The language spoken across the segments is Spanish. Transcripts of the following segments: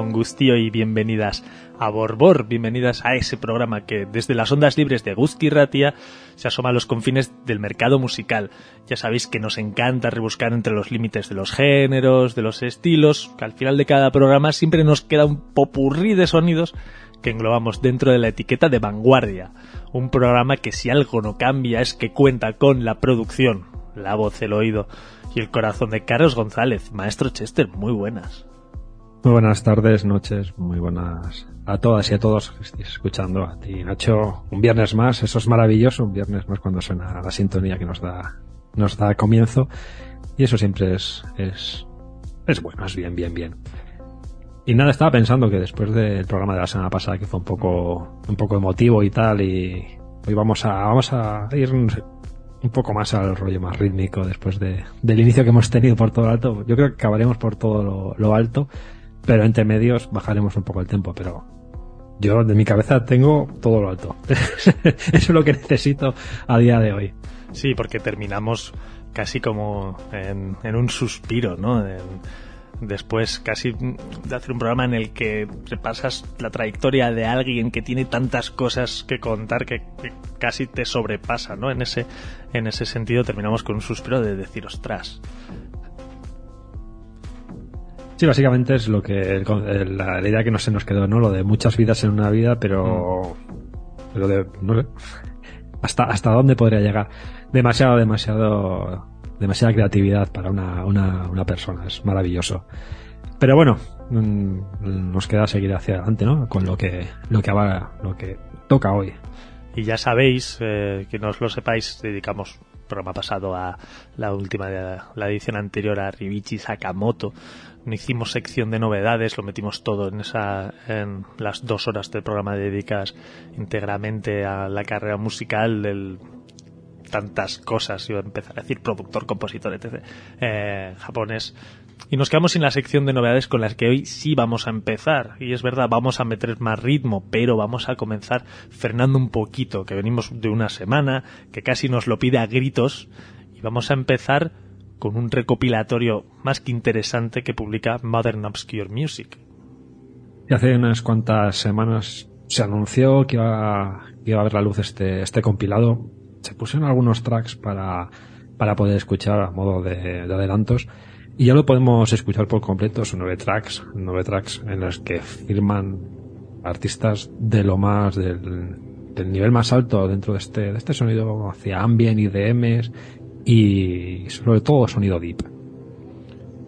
Gabón Gustío y bienvenidas a Borbor, bienvenidas a ese programa que desde las ondas libres de Guzki Ratia se asoma a los confines del mercado musical. Ya sabéis que nos encanta rebuscar entre los límites de los géneros, de los estilos, que al final de cada programa siempre nos queda un popurrí de sonidos que englobamos dentro de la etiqueta de vanguardia. Un programa que si algo no cambia es que cuenta con la producción, la voz, el oído y el corazón de Carlos González. Maestro Chester, muy buenas. Muy buenas tardes, noches, muy buenas a todas y a todos que estéis escuchando. A ti, Nacho, un viernes más, eso es maravilloso, un viernes más cuando suena la sintonía que nos da, nos da comienzo. Y eso siempre es, es, es bueno, es bien, bien, bien. Y nada, estaba pensando que después del programa de la semana pasada, que fue un poco, un poco emotivo y tal, y hoy vamos a, vamos a ir, un poco más al rollo más rítmico después de, del inicio que hemos tenido por todo lo alto. Yo creo que acabaremos por todo lo alto pero entre medios bajaremos un poco el tiempo, pero yo de mi cabeza tengo todo lo alto. Eso es lo que necesito a día de hoy. Sí, porque terminamos casi como en, un suspiro, ¿no? Después casi de hacer un programa en el que repasas la trayectoria de alguien que tiene tantas cosas que contar que, que, casi te sobrepasa, ¿no? En ese, en ese sentido terminamos con un suspiro de decir, ostras, Sí, básicamente es lo que la, la, idea que no se nos quedó, ¿no? Lo de muchas vidas en una vida, pero, mm. pero de, no sé, hasta hasta dónde podría llegar. Demasiado, demasiado, demasiada creatividad para una, una, una persona. Es maravilloso. Pero bueno, nos queda seguir hacia adelante, ¿no? Con lo que lo que lo que toca hoy. Y ya sabéis, eh, que no os lo sepáis, dedicamos programa pasado a la última, la edición anterior a Ribichi Sakamoto. No hicimos sección de novedades, lo metimos todo en esa, en las dos horas del programa dedicadas íntegramente a la carrera musical del tantas cosas, iba a empezar a decir productor, compositor, etc. Eh, japonés y nos quedamos sin la sección de novedades con las que hoy sí vamos a empezar. Y es verdad, vamos a meter más ritmo, pero vamos a comenzar frenando un poquito, que venimos de una semana, que casi nos lo pide a gritos, y vamos a empezar con un recopilatorio más que interesante que publica Modern Obscure Music. Y hace unas cuantas semanas se anunció que iba, que iba a ver la luz este, este compilado. Se pusieron algunos tracks para, para poder escuchar a modo de, de adelantos y ya lo podemos escuchar por completo, son nueve tracks, nueve tracks en los que firman artistas de lo más, del, nivel más alto dentro de este, de este sonido hacia ambient, IDMs y sobre todo sonido deep.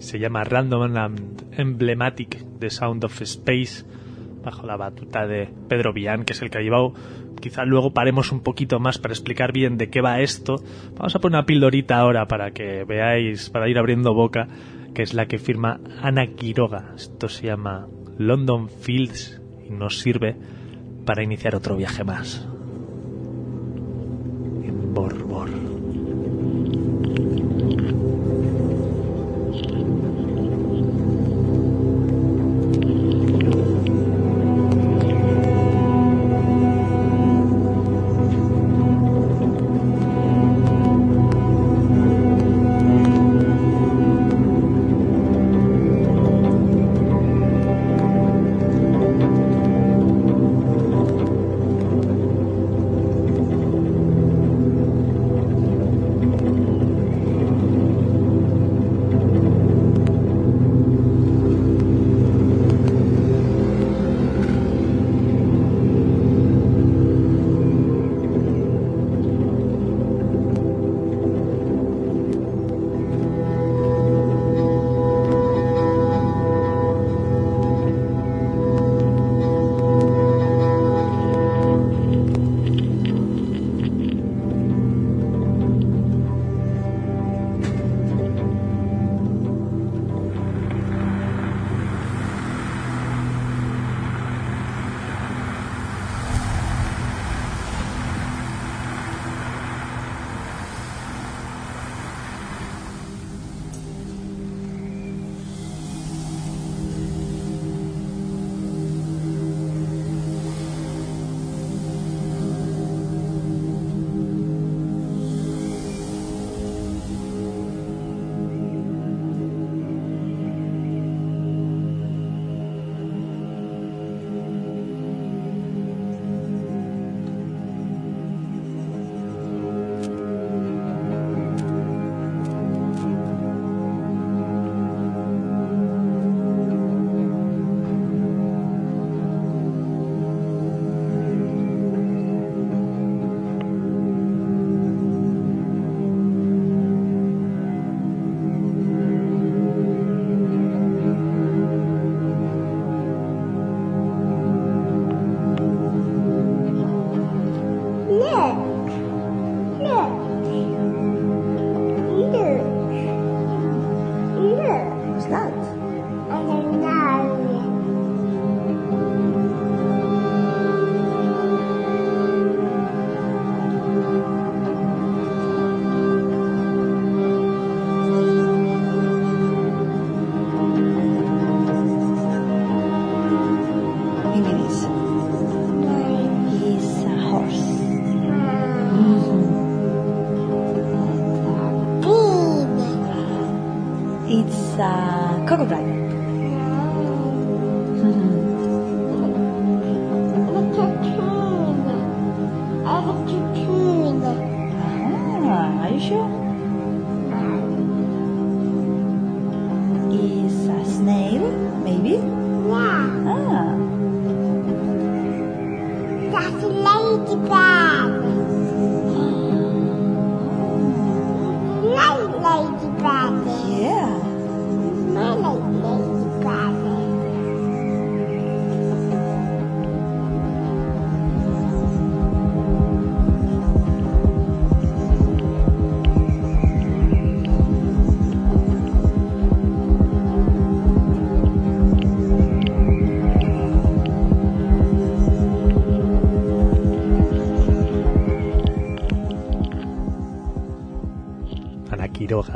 Se llama Random and Emblematic The Sound of Space, bajo la batuta de Pedro Villán, que es el que ha llevado quizá luego paremos un poquito más para explicar bien de qué va esto. Vamos a poner una pildorita ahora para que veáis, para ir abriendo boca, que es la que firma Ana Quiroga. Esto se llama London Fields y nos sirve para iniciar otro viaje más. En.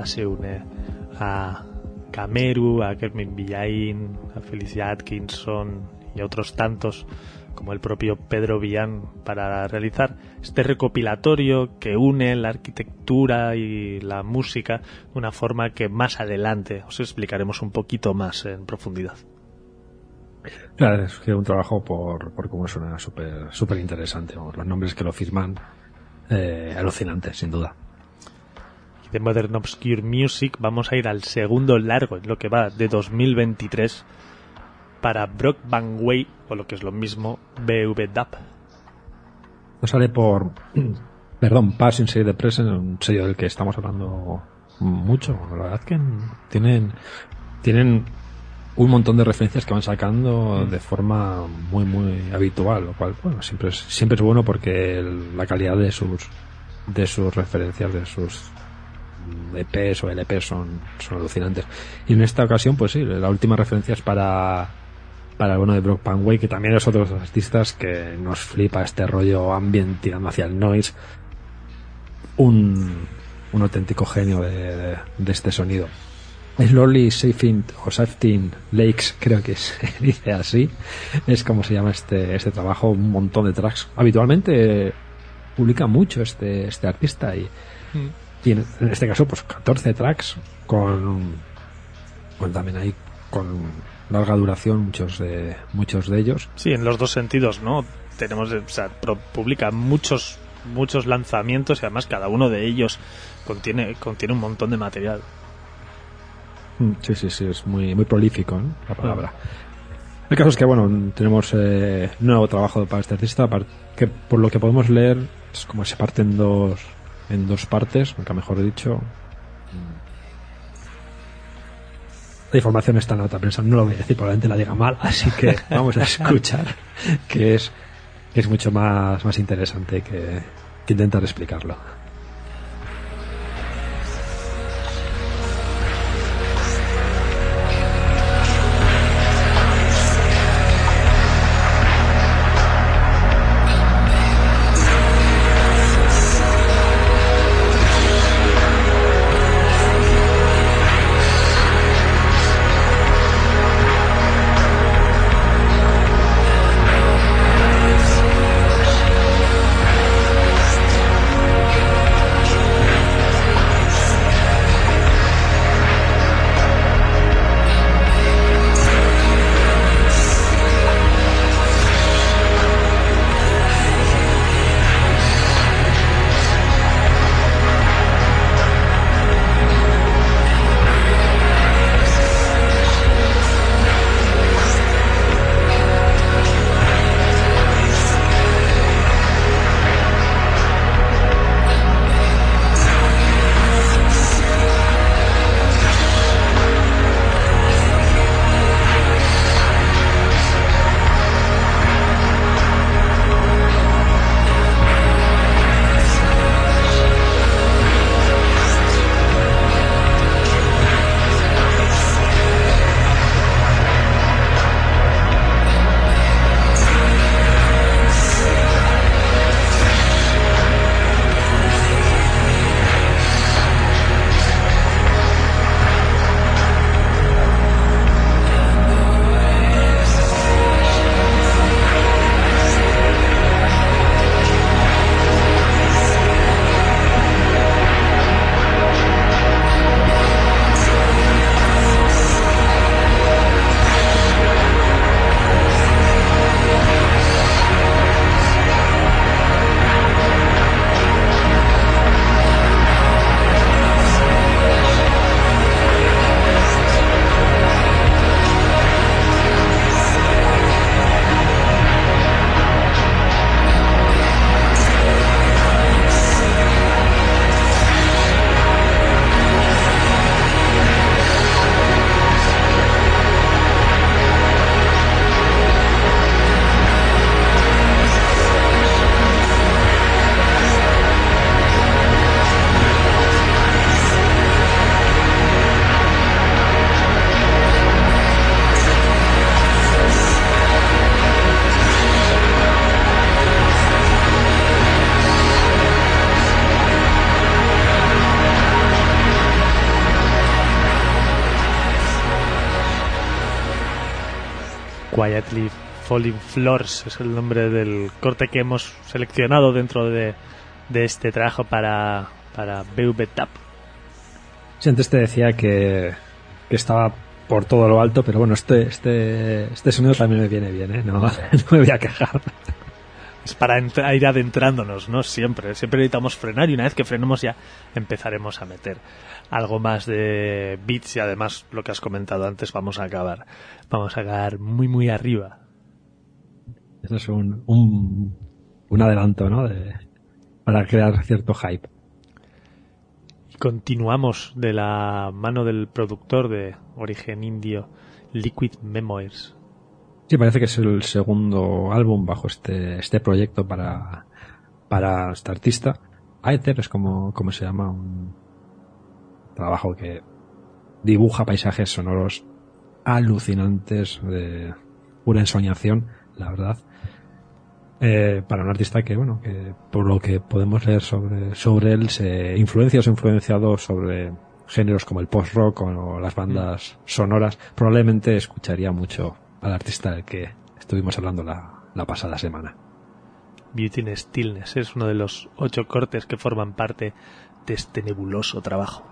Se une a Cameru, a Kermin Villain, a Felicia Atkinson y otros tantos como el propio Pedro Villán para realizar este recopilatorio que une la arquitectura y la música de una forma que más adelante os explicaremos un poquito más en profundidad. Claro, es un trabajo por, por cómo suena súper súper interesante. Los nombres que lo firman, eh, alucinantes, sin duda de Modern Obscure Music vamos a ir al segundo largo, en lo que va de 2023, para Brock Van Way, o lo que es lo mismo, BV DAP. No sale por, perdón, Passing Say the Present, un sello del que estamos hablando mucho. La verdad que tienen, tienen un montón de referencias que van sacando mm. de forma muy, muy habitual, lo cual, bueno, siempre es, siempre es bueno porque la calidad de sus, de sus referencias, de sus EPs o LPs son, son alucinantes. Y en esta ocasión, pues sí, la última referencia es para, para el de Brock Panway, que también es otro de los artistas que nos flipa este rollo ambient tirando hacia el noise. Un, un auténtico genio de, este sonido. Slowly Safing o Safting Lakes, creo que se dice así, es como se llama este, este trabajo, un montón de tracks. Habitualmente publica mucho este, este artista y, mm. Y en, este caso, pues 14 tracks con, con también ahí con larga duración muchos de muchos de ellos. Sí, en los dos sentidos, ¿no? Tenemos, o sea, publica muchos muchos lanzamientos y además cada uno de ellos contiene contiene un montón de material. Mm, sí, sí, sí, es muy muy prolífico, La palabra. El caso es que, bueno, tenemos eh, nuevo trabajo para este artista, que por lo que podemos leer es como se parten dos en dos partes, nunca mejor dicho. La información está en otra prensa, no lo voy a decir, probablemente la diga mal, así que vamos a escuchar, que es, que es mucho más, más interesante que, que intentar explicarlo. Falling Floors es el nombre del corte que hemos seleccionado dentro de, de este trabajo para, para Tap. Sí, antes te decía que, que estaba por todo lo alto, pero bueno, este, este, este sonido también me viene bien, ¿eh? No, no me voy a quejar. Es para ir adentrándonos, ¿no? Siempre, siempre necesitamos frenar y una vez que frenemos ya empezaremos a meter algo más de beats y además lo que has comentado antes vamos a acabar, vamos a acabar muy muy arriba. Eso es un, un, un adelanto, ¿no? De, para crear cierto hype. Continuamos de la mano del productor de origen indio, Liquid Memoirs. Sí, parece que es el segundo álbum bajo este, este proyecto para, para este artista. Aether es como, como se llama, un trabajo que dibuja paisajes sonoros alucinantes de pura ensoñación, la verdad. Eh, para un artista que, bueno, que por lo que podemos leer sobre, sobre él, se influencia o se ha influenciado sobre géneros como el post-rock o las bandas sonoras, probablemente escucharía mucho al artista del que estuvimos hablando la, la pasada semana. Beauty in Stillness es uno de los ocho cortes que forman parte de este nebuloso trabajo.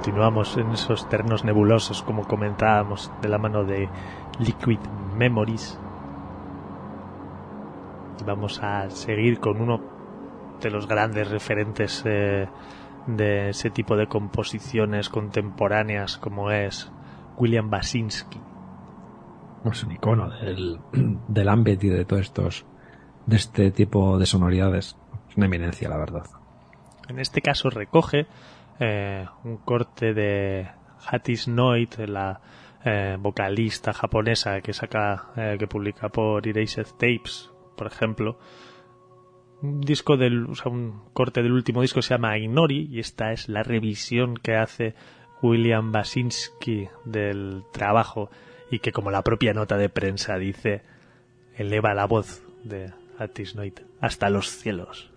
Continuamos en esos terrenos nebulosos, como comentábamos, de la mano de Liquid Memories. Y vamos a seguir con uno de los grandes referentes eh, de ese tipo de composiciones contemporáneas, como es William Basinski. Es un icono del, del ambient y de todos estos, de este tipo de sonoridades. Es una eminencia, la verdad. En este caso recoge eh, un corte de Hattis Noit, la eh, vocalista japonesa que saca, eh, que publica por Erased Tapes, por ejemplo. Un disco del, o sea, un corte del último disco se llama Inori y esta es la revisión que hace William Basinski del trabajo y que como la propia nota de prensa dice eleva la voz de Hattis Noit hasta los cielos.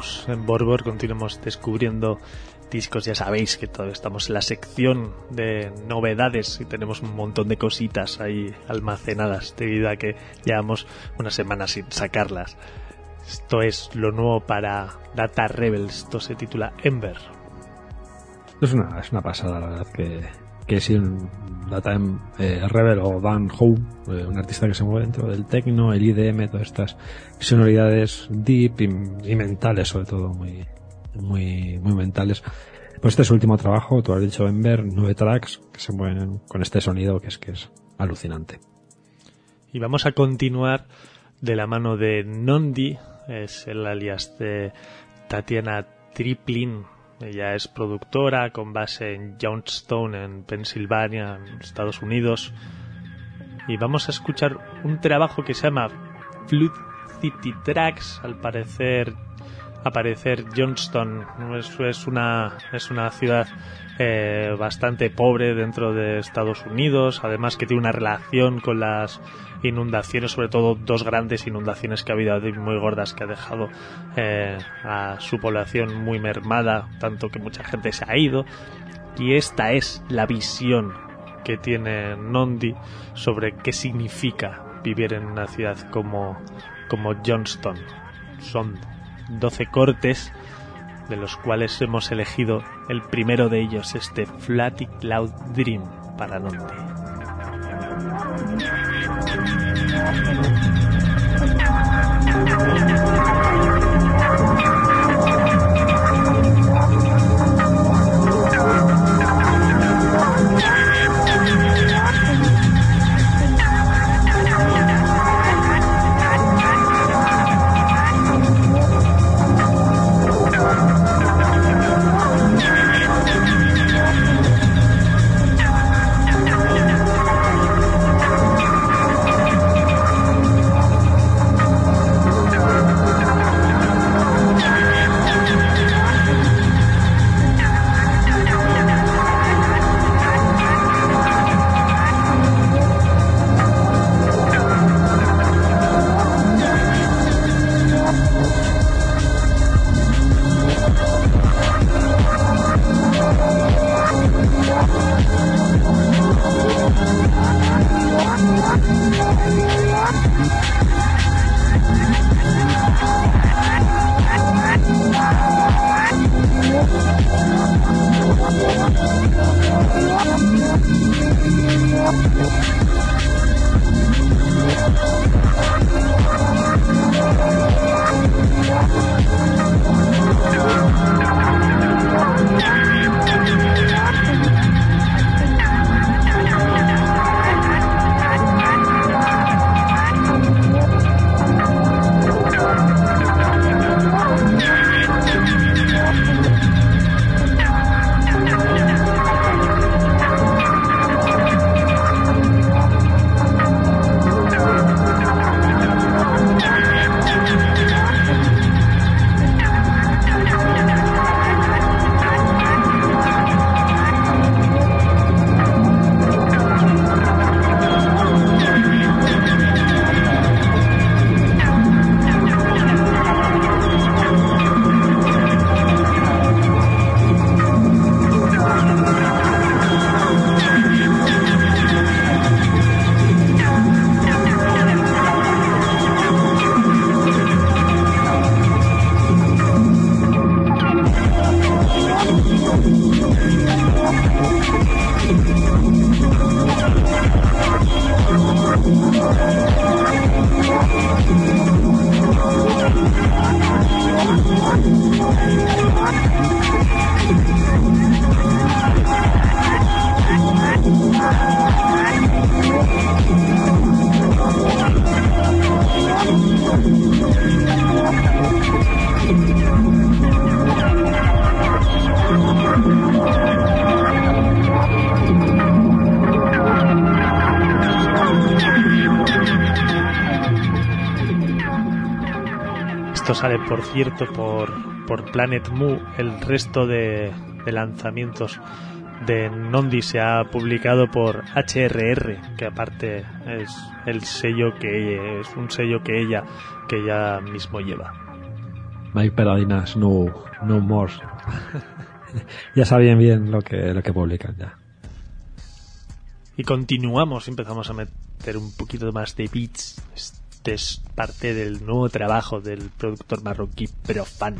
Continuamos en Borbor, continuamos descubriendo discos. Ya sabéis que todavía estamos en la sección de novedades y tenemos un montón de cositas ahí almacenadas debido a que llevamos una semana sin sacarlas. Esto es lo nuevo para Data Rebels. Esto se titula Ember. Es una, es una pasada, la verdad, que, que si un Data eh, Rebel o Dan Howe, eh, un artista que se mueve dentro del techno, el IDM, todas estas sonoridades deep y, y mentales, sobre todo, muy, muy, muy mentales. Pues este es su último trabajo, tú has dicho Ember, nueve tracks que se mueven con este sonido que es que es alucinante. Y vamos a continuar de la mano de Nondi, es el alias de Tatiana Triplin. Ella es productora con base en Johnstone, en Pensilvania, en Estados Unidos. Y vamos a escuchar un trabajo que se llama Flood City Tracks. Al parecer aparecer Johnston. Es, una, es una ciudad eh, bastante pobre dentro de Estados Unidos, además que tiene una relación con las inundaciones, sobre todo dos grandes inundaciones que ha habido muy gordas que ha dejado eh, a su población muy mermada, tanto que mucha gente se ha ido. Y esta es la visión que tiene Nondi sobre qué significa vivir en una ciudad como, como Johnston. Son 12 cortes, de los cuales hemos elegido el primero de ellos, este Flatty Cloud Dream para Nondi. sale, por cierto, por, por Planet Mu. El resto de, de lanzamientos de Nondi se ha publicado por HRR, que aparte es el sello que es un sello que ella que ella mismo lleva. Mike Peradinas, no, no more. ya saben bien lo que, lo que publican ya. Y continuamos, empezamos a meter un poquito más de beats. Este es parte del nuevo trabajo del productor marroquí Profan.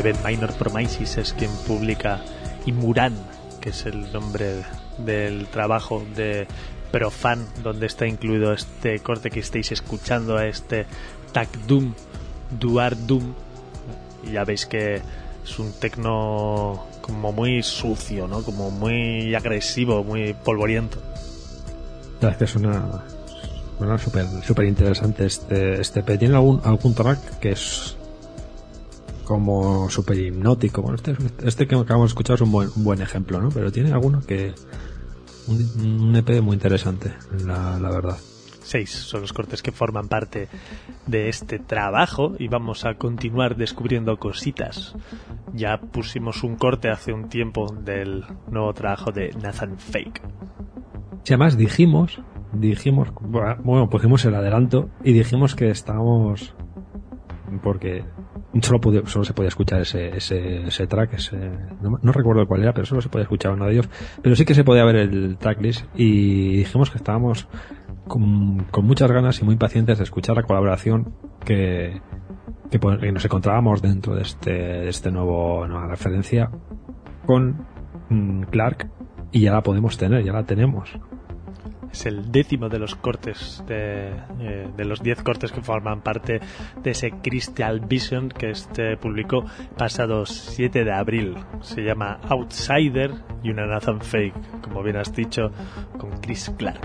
Seven Minor Promises es quien publica y Muran, que es el nombre del trabajo de Profan, donde está incluido este corte que estáis escuchando, a este Tag Doom, Duar Doom. Y ya veis que es un tecno como muy sucio, ¿no? Como muy agresivo, muy polvoriento. La que suena, suena súper super interesante este, este Tiene algún, algún track que es como súper hipnótico. Bueno, este, este que acabamos de escuchar es un buen, un buen ejemplo, ¿no? Pero tiene alguno que... Un, un EP muy interesante, la, la verdad. Seis son los cortes que forman parte de este trabajo y vamos a continuar descubriendo cositas. Ya pusimos un corte hace un tiempo del nuevo trabajo de Nathan Fake. Si además dijimos, dijimos, bueno, pusimos el adelanto y dijimos que estábamos, porque solo, solo se podía escuchar ese, ese, ese track, ese, no, no, recuerdo cuál era, pero solo se podía escuchar uno de ellos, pero sí que se podía ver el tracklist y dijimos que estábamos con, con, muchas ganas y muy pacientes de escuchar la colaboración que, que, que nos encontrábamos dentro de este, de este nuevo, nueva referencia con mm, Clark y ya la podemos tener, ya la tenemos. Es el décimo de los cortes, de, eh, de los diez cortes que forman parte de ese Crystal Vision que este publicó pasado 7 de abril. Se llama Outsider y una Nathan Fake, como bien has dicho, con Chris Clark.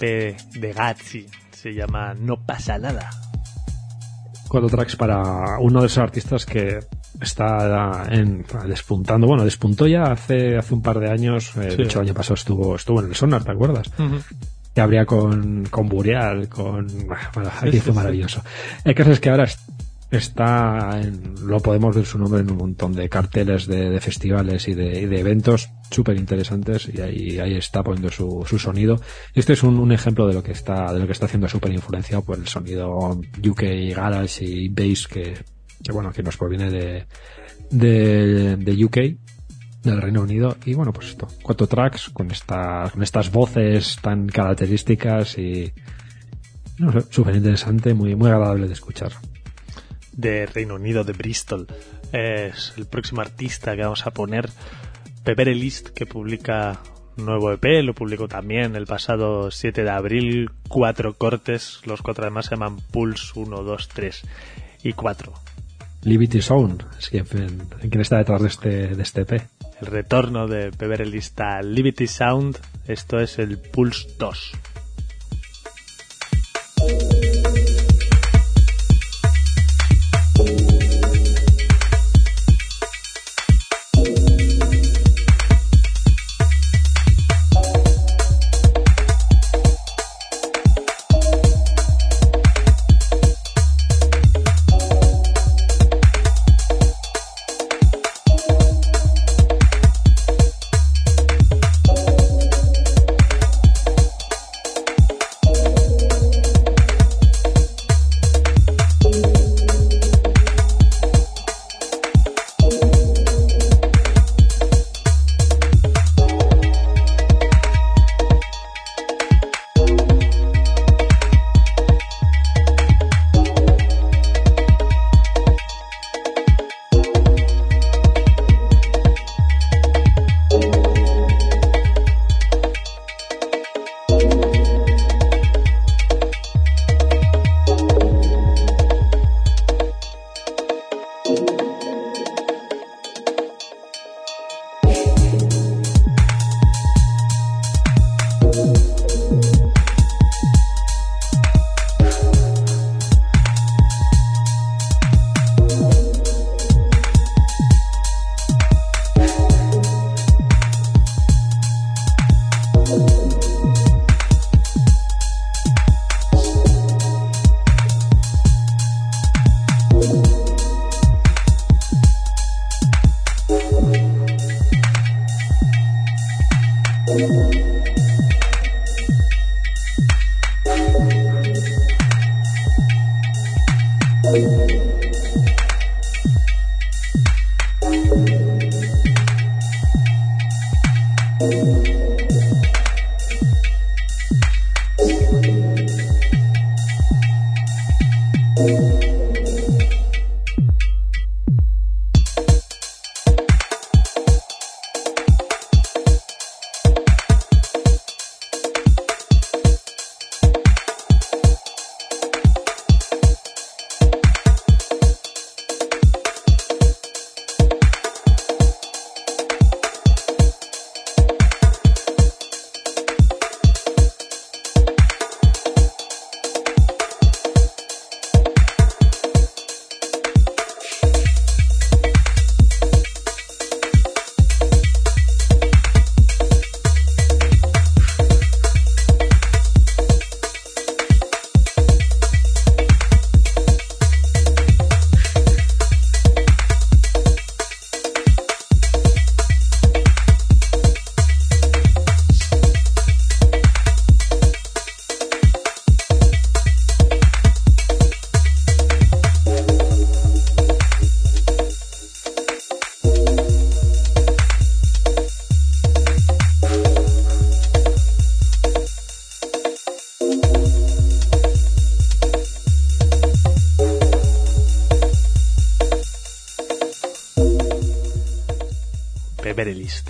EP de Gatsby. Se llama No pasa nada. Cuatro tracks para uno de esos artistas que está en, despuntando. Bueno, despuntó ya hace, hace un par de años. Eh, de hecho, el año pasado estuvo, estuvo en el Sonar, ¿te acuerdas? Que habría con, con Burial, con. Bueno, aquí fue maravilloso. El caso es que ahora está en, lo podemos ver su nombre en un montón de carteles de, festivales y de, eventos súper interesantes y ahí, ahí está poniendo su, su sonido. Este es un, ejemplo de lo que está, de lo que está haciendo súper influenciado por el sonido UK Garage y Bass que, bueno, que nos proviene de, de, de UK del Reino Unido y bueno pues esto cuatro tracks con estas con estas voces tan características y no sé, súper interesante muy muy agradable de escuchar de Reino Unido, de Bristol. Es el próximo artista que vamos a poner, Pepere List, que publica nuevo EP, lo publicó también el pasado 7 de abril, cuatro cortes, los cuatro además se llaman Pulse 1, 2, 3 y 4. Liberty Sound, es quien, quien está detrás de este, de este EP. El retorno de Pepere List a Liberty Sound, esto es el Pulse 2.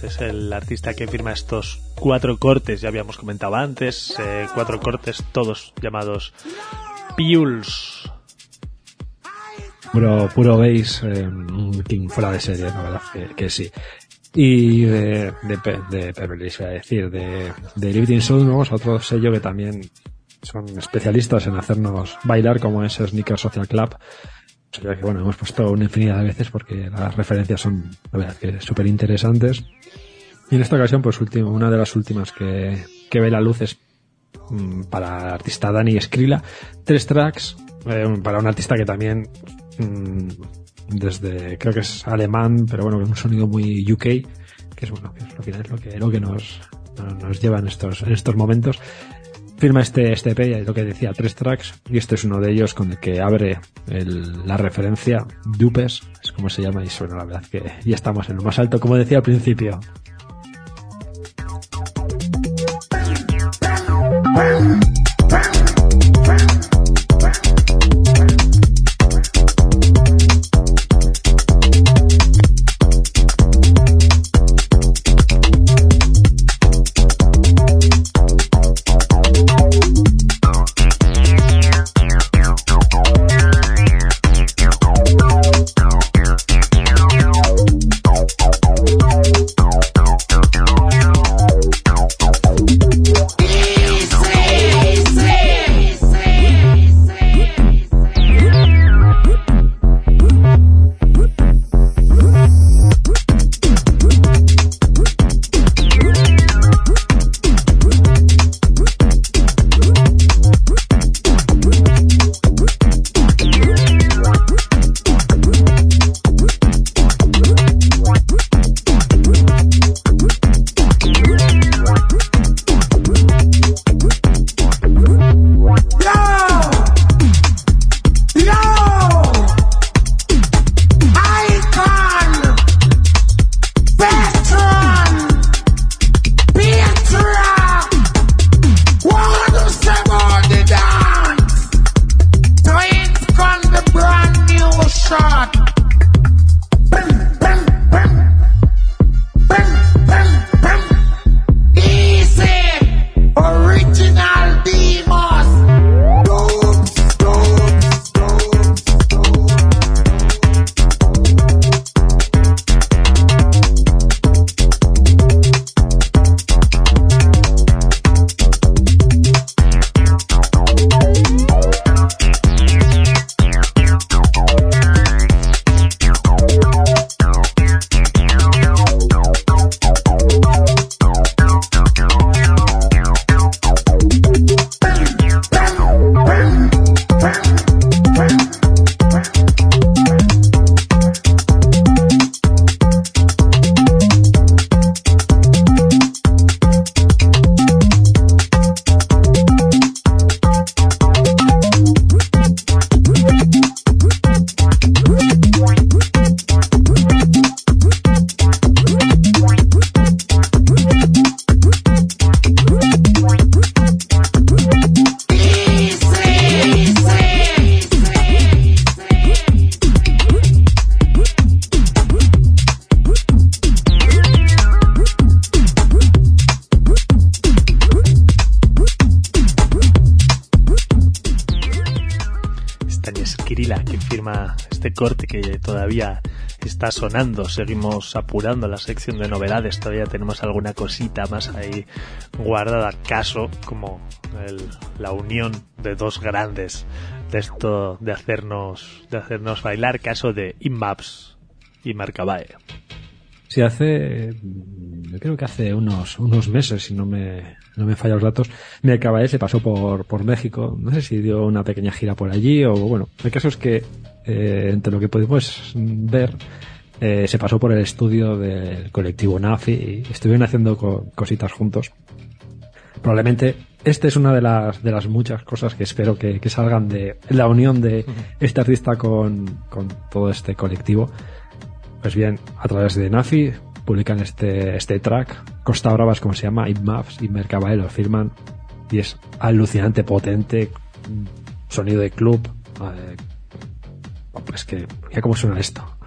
Es el artista que firma estos cuatro cortes, ya habíamos comentado antes, eh, cuatro cortes todos llamados Piuls. Puro, puro bass, eh, king fuera de serie, la verdad que, sí. Y de, de, de voy a decir, de, de Living Sound, otro sello que también son especialistas en hacernos bailar como es Sneaker Social Club que bueno, hemos puesto una infinidad de veces porque las referencias son, la verdad, que súper interesantes. Y en esta ocasión, pues último, una de las últimas que, que ve la luz es mm, para el artista Dani Skrilla. Tres tracks, eh, para un artista que también, mm, desde, creo que es alemán, pero bueno, con un sonido muy UK, que es bueno, que es, al final es lo que, lo que nos, nos lleva en estos, en estos momentos firma este, este EP, lo que decía, tres tracks, y este es uno de ellos con el que abre la referencia, Dupes, es como se llama, y suena la verdad que ya estamos en lo más alto, como decía al principio. Sonando. Seguimos apurando la sección de novedades. Todavía tenemos alguna cosita más ahí guardada. Caso como la unión de dos grandes de esto de hacernos, de hacernos bailar. Caso de Inmaps y Marcabae. Sí, hace, yo creo que hace unos, unos meses, si no me, no me falla los datos, Marcabae se pasó por, por México. No sé si dio una pequeña gira por allí o bueno, el caso es que eh, entre lo que podemos ver, eh, se pasó por el estudio del colectivo NAFI y estuvieron haciendo cositas juntos. Probablemente esta es una de las, de las muchas cosas que espero que, salgan de la unión de este artista con, todo este colectivo. Pues bien, a través de Nafi publican este, este track, Costa Bravas como se llama, Maps y Mercabae lo firman y es alucinante, potente, sonido de club. Eh, pues que, cómo suena esto.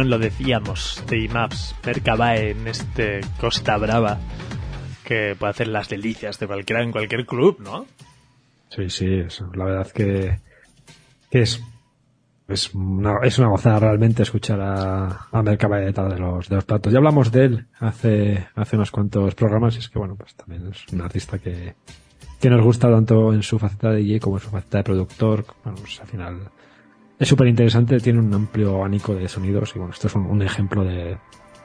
Lo decíamos, de IMAPS, Mercabae en este Costa Brava, que puede hacer las delicias de cualquiera en cualquier club, ¿no? Sí, sí, es, la verdad que, es es una gozada realmente escuchar a, a Mercabae detrás de los, de los platos. Ya hablamos de él hace, hace unos cuantos programas y es que bueno, pues también es un artista que, que nos gusta tanto en su faceta de DJ como en su faceta de productor. Bueno, pues al final es súper interesante, tiene un amplio abanico de sonidos y bueno, esto es un, un ejemplo de,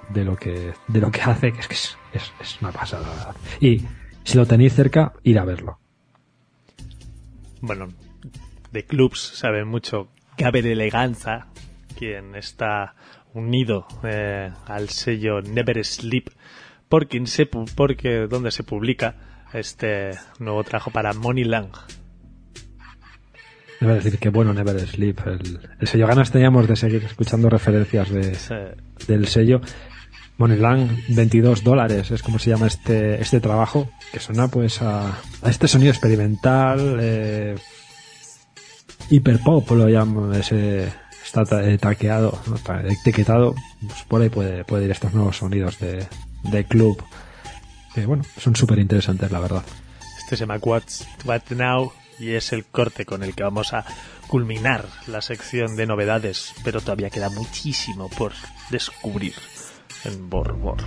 de lo que, de lo que hace, que es que es, es, es una pasada, verdad. Y si lo tenéis cerca, ir a verlo. Bueno, de clubs saben mucho Gaber Eleganza, quien está unido eh, al sello Never Sleep, porque, se, porque donde se publica este nuevo trabajo para Money Lang. Debe decir que bueno Never Sleep. El, el, sello ganas teníamos de seguir escuchando referencias de, sí. del sello. Moneyland, 22 dólares es como se llama este, este trabajo, que suena pues a, a este sonido experimental, eh, hiperpop lo llamo, ese está taqueado, etiquetado, pues por ahí puede, puede ir estos nuevos sonidos de, de club, que bueno, son súper interesantes la verdad. Este se llama What's What Now y es el corte con el que vamos a culminar la sección de novedades, pero todavía queda muchísimo por descubrir en Borbor.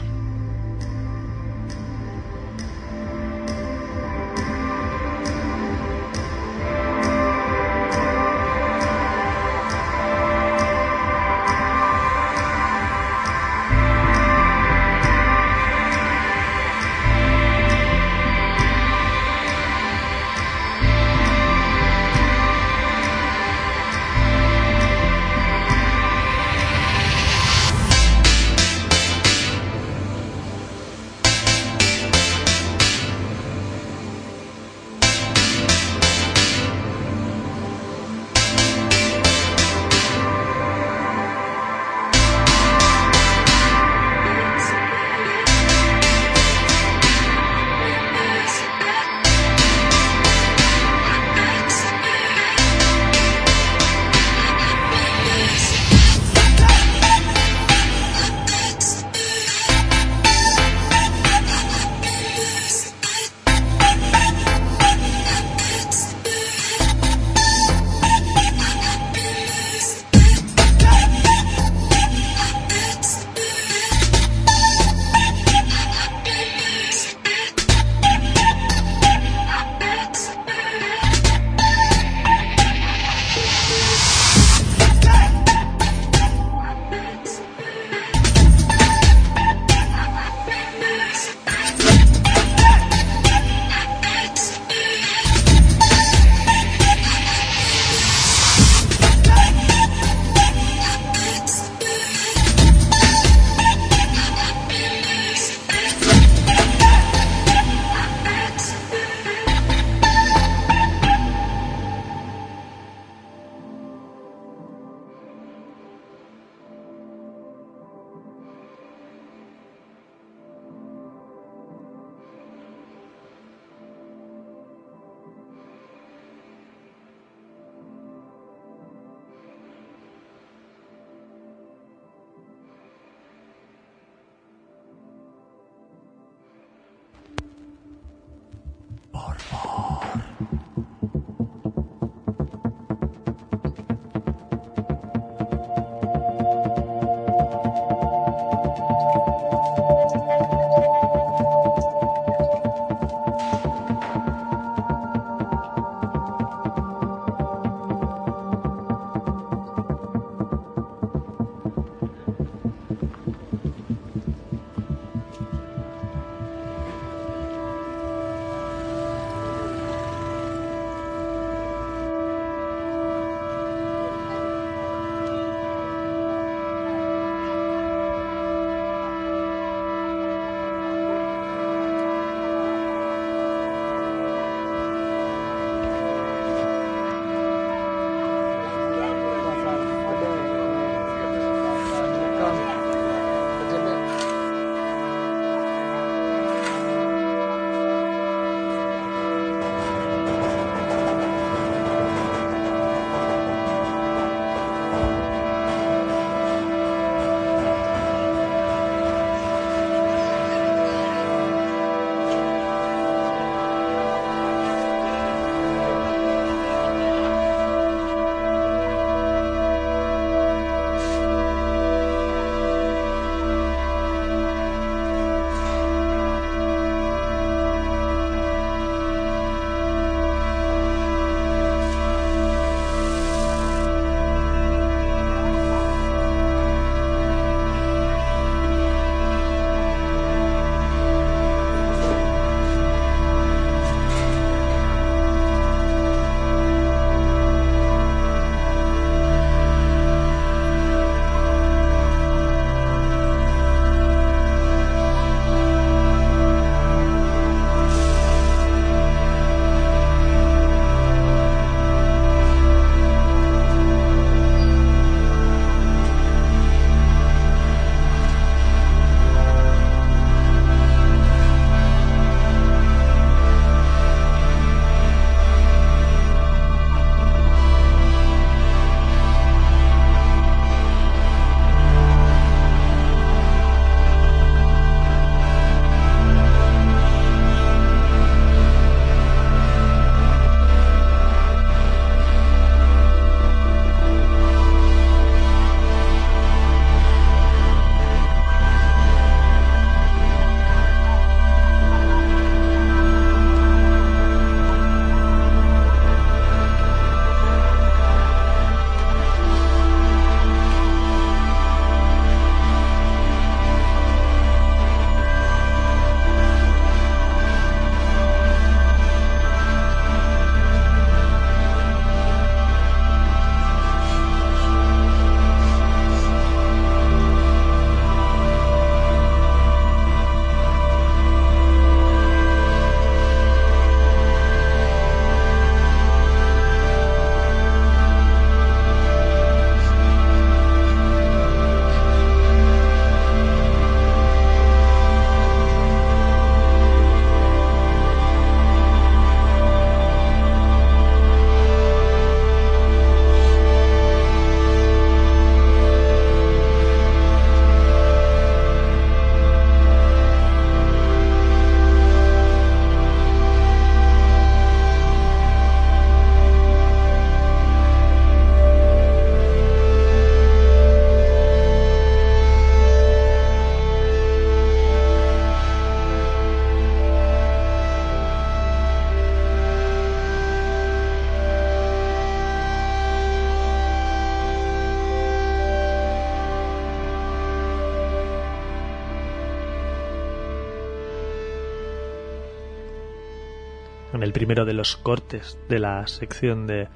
El primero de los cortes de la sección de,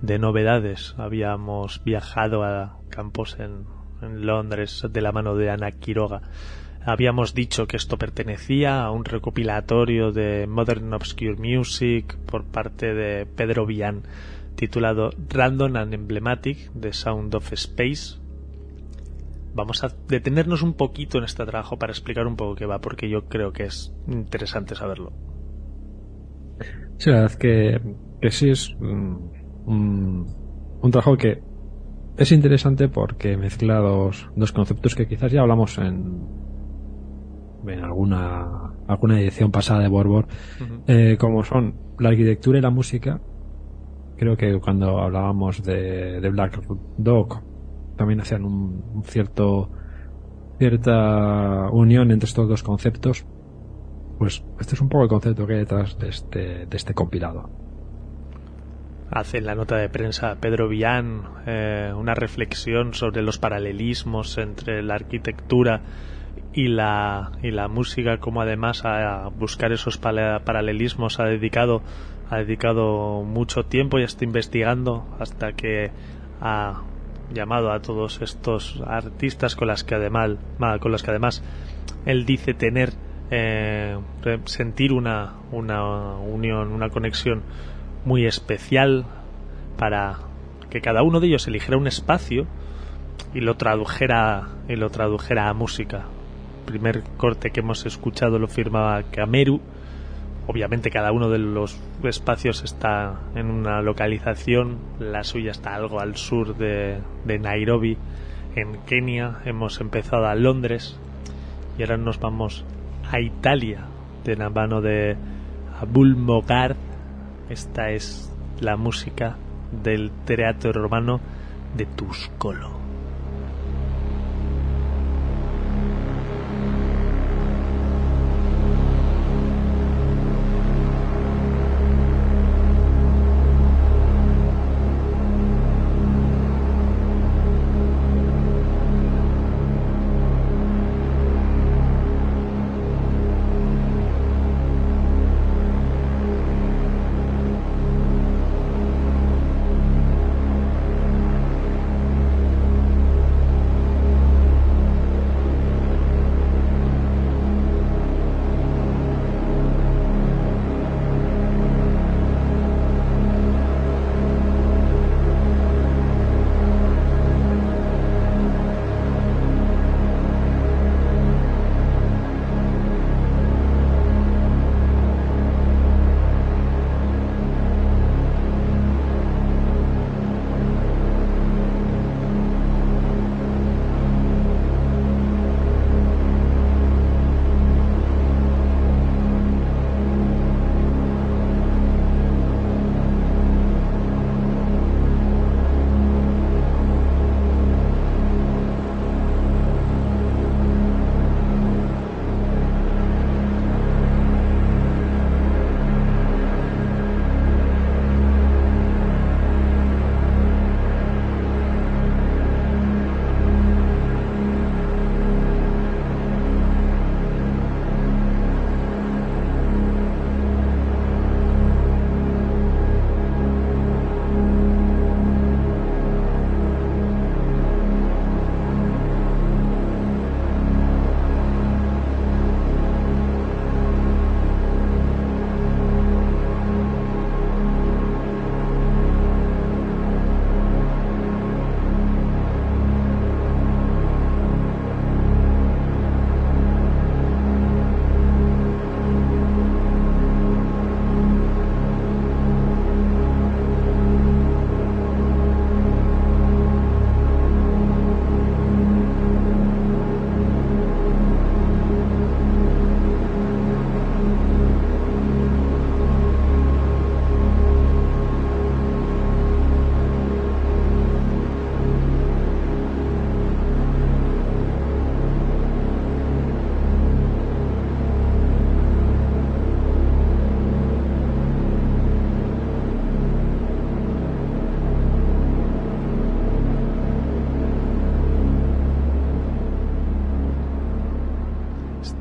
de novedades. Habíamos viajado a campos en, en Londres de la mano de Ana Quiroga. Habíamos dicho que esto pertenecía a un recopilatorio de Modern Obscure Music por parte de Pedro Vian titulado Random and Emblematic The Sound of Space. Vamos a detenernos un poquito en este trabajo para explicar un poco qué va, porque yo creo que es interesante saberlo. Sí, la verdad que, que sí es un, un, trabajo que es interesante porque mezcla dos, dos conceptos que quizás ya hablamos en, en alguna, alguna edición pasada de Borbor, eh, como son la arquitectura y la música. Creo que cuando hablábamos de, de Black Dog también hacían un, un cierto cierta unión entre estos dos conceptos pues este es un poco el concepto que hay detrás de este, de este compilado. Hace en la nota de prensa Pedro Villán eh, una reflexión sobre los paralelismos entre la arquitectura y la, y la música, como además a buscar esos paralelismos ha dedicado, ha dedicado mucho tiempo y está investigando hasta que ha llamado a todos estos artistas con las que además, con los que además él dice tener eh, sentir una, una unión, una conexión muy especial para que cada uno de ellos eligiera un espacio y lo tradujera y lo tradujera a música. El primer corte que hemos escuchado lo firmaba Kameru. Obviamente cada uno de los espacios está en una localización, la suya está algo al sur de, de Nairobi, en Kenia, hemos empezado a Londres y ahora nos vamos a Italia de la mano de Abul Mogard. Esta es la música del teatro romano de Tuscolo.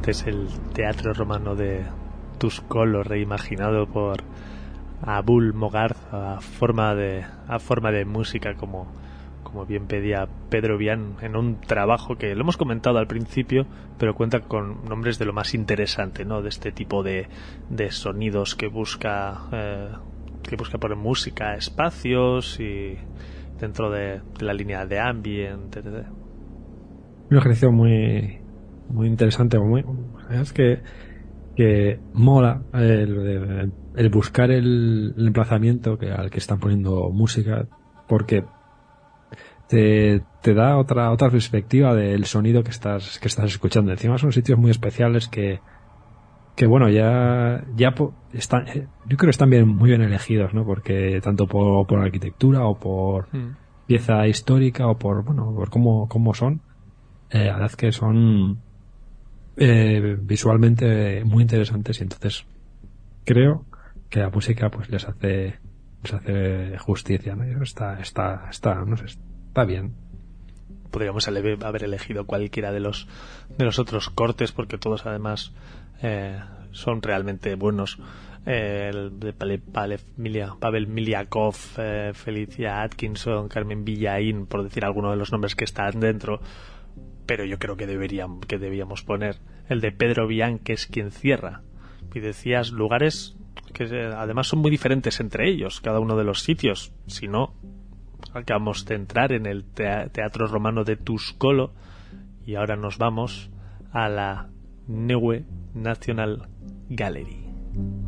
Es el teatro romano de, Tuscolo reimaginado por Abul Mogarz a forma de, a forma de música como, como bien pedía Pedro Vian en un trabajo que lo hemos comentado al principio, pero cuenta con nombres de lo más interesante, ¿no? De este tipo de, de sonidos que busca, eh, que busca poner música, espacios y dentro de, la línea de ambient, etc. Un ejercicio muy, muy interesante, muy, es que, que mola el, el buscar el, emplazamiento que, al que están poniendo música, porque te, te, da otra otra perspectiva del sonido que estás que estás escuchando. Encima son sitios muy especiales que que bueno ya ya están yo creo que están bien muy bien elegidos, ¿no? Porque tanto por, por arquitectura o por hmm. pieza histórica o por bueno por cómo cómo son, eh, la verdad es que son eh, visualmente muy interesantes y entonces creo que la música pues les hace les hace justicia, ¿no? Está está está está bien. Podríamos haber elegido cualquiera de los de los otros cortes porque todos además eh, son realmente buenos. Eh, el de Pavel Miliakov, eh, Felicia Atkinson, Carmen Villaín, por decir algunos de los nombres que están dentro. Pero yo creo que deberían, que debíamos poner el de Pedro Vian, que es quien cierra. Y decías lugares que además son muy diferentes entre ellos, cada uno de los sitios. Si no, acabamos de entrar en el Teatro Romano de Tuscolo y ahora nos vamos a la Neue National Gallery.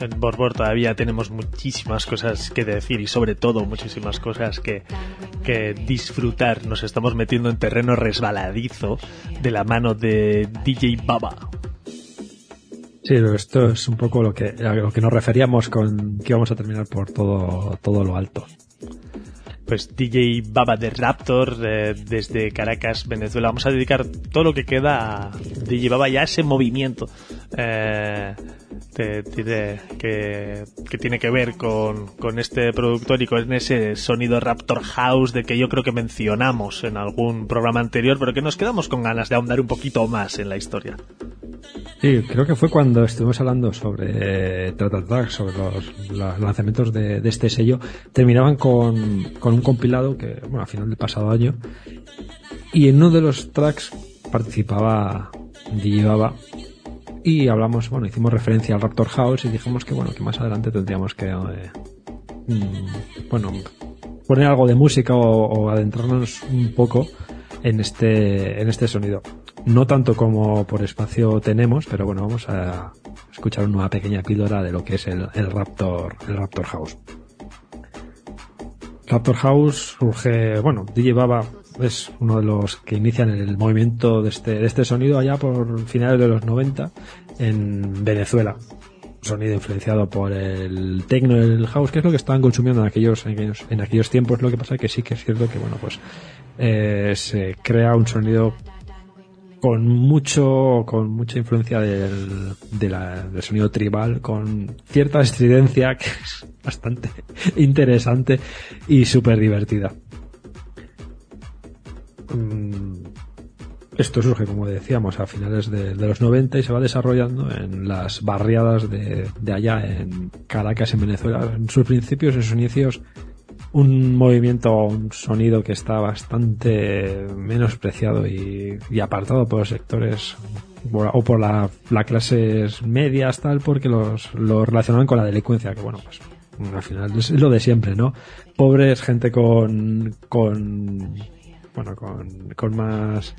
En Borbor, todavía tenemos muchísimas cosas que decir y sobre todo muchísimas cosas que, que disfrutar. Nos estamos metiendo en terreno resbaladizo de la mano de DJ Baba. Sí, esto es un poco lo que, a lo que nos referíamos con que íbamos a terminar por todo, todo lo alto pues DJ Baba de Raptor eh, desde Caracas, Venezuela. Vamos a dedicar todo lo que queda a DJ Baba ya ese movimiento eh, que, tiene que ver con, este productor y con ese sonido Raptor House de que yo creo que mencionamos en algún programa anterior, pero que nos quedamos con ganas de ahondar un poquito más en la historia. Sí, creo que fue cuando estuvimos hablando sobre Trata sobre los, lanzamientos de, este sello. Terminaban con, un compilado que, bueno, a final del pasado año. Y en uno de los tracks participaba DJ Y hablamos, bueno, hicimos referencia al Raptor House y dijimos que, bueno, que más adelante tendríamos que, mm, bueno, poner algo de música o, adentrarnos un poco en este, en este sonido. No tanto como por espacio tenemos, pero bueno, vamos a escuchar una pequeña píldora de lo que es el, Raptor, el Raptor House. Raptor House surge, bueno, DJ Baba es uno de los que inician el movimiento de este, de este sonido allá por finales de los 90 en Venezuela. Sonido influenciado por el techno el house, que es lo que estaban consumiendo en aquellos, en aquellos, en aquellos tiempos. Lo que pasa que sí que es cierto que, bueno, pues eh, se crea un sonido con mucho con mucha influencia del, del sonido tribal con cierta estridencia que es bastante interesante y súper divertida esto surge como decíamos a finales de, los 90 y se va desarrollando en las barriadas de, allá en Caracas en Venezuela. En sus principios en sus inicios un movimiento, un sonido que está bastante menospreciado y, apartado por los sectores o por la, clases medias tal porque los, los relacionaban con la delincuencia que bueno pues al final es lo de siempre no pobres gente con con bueno con, con más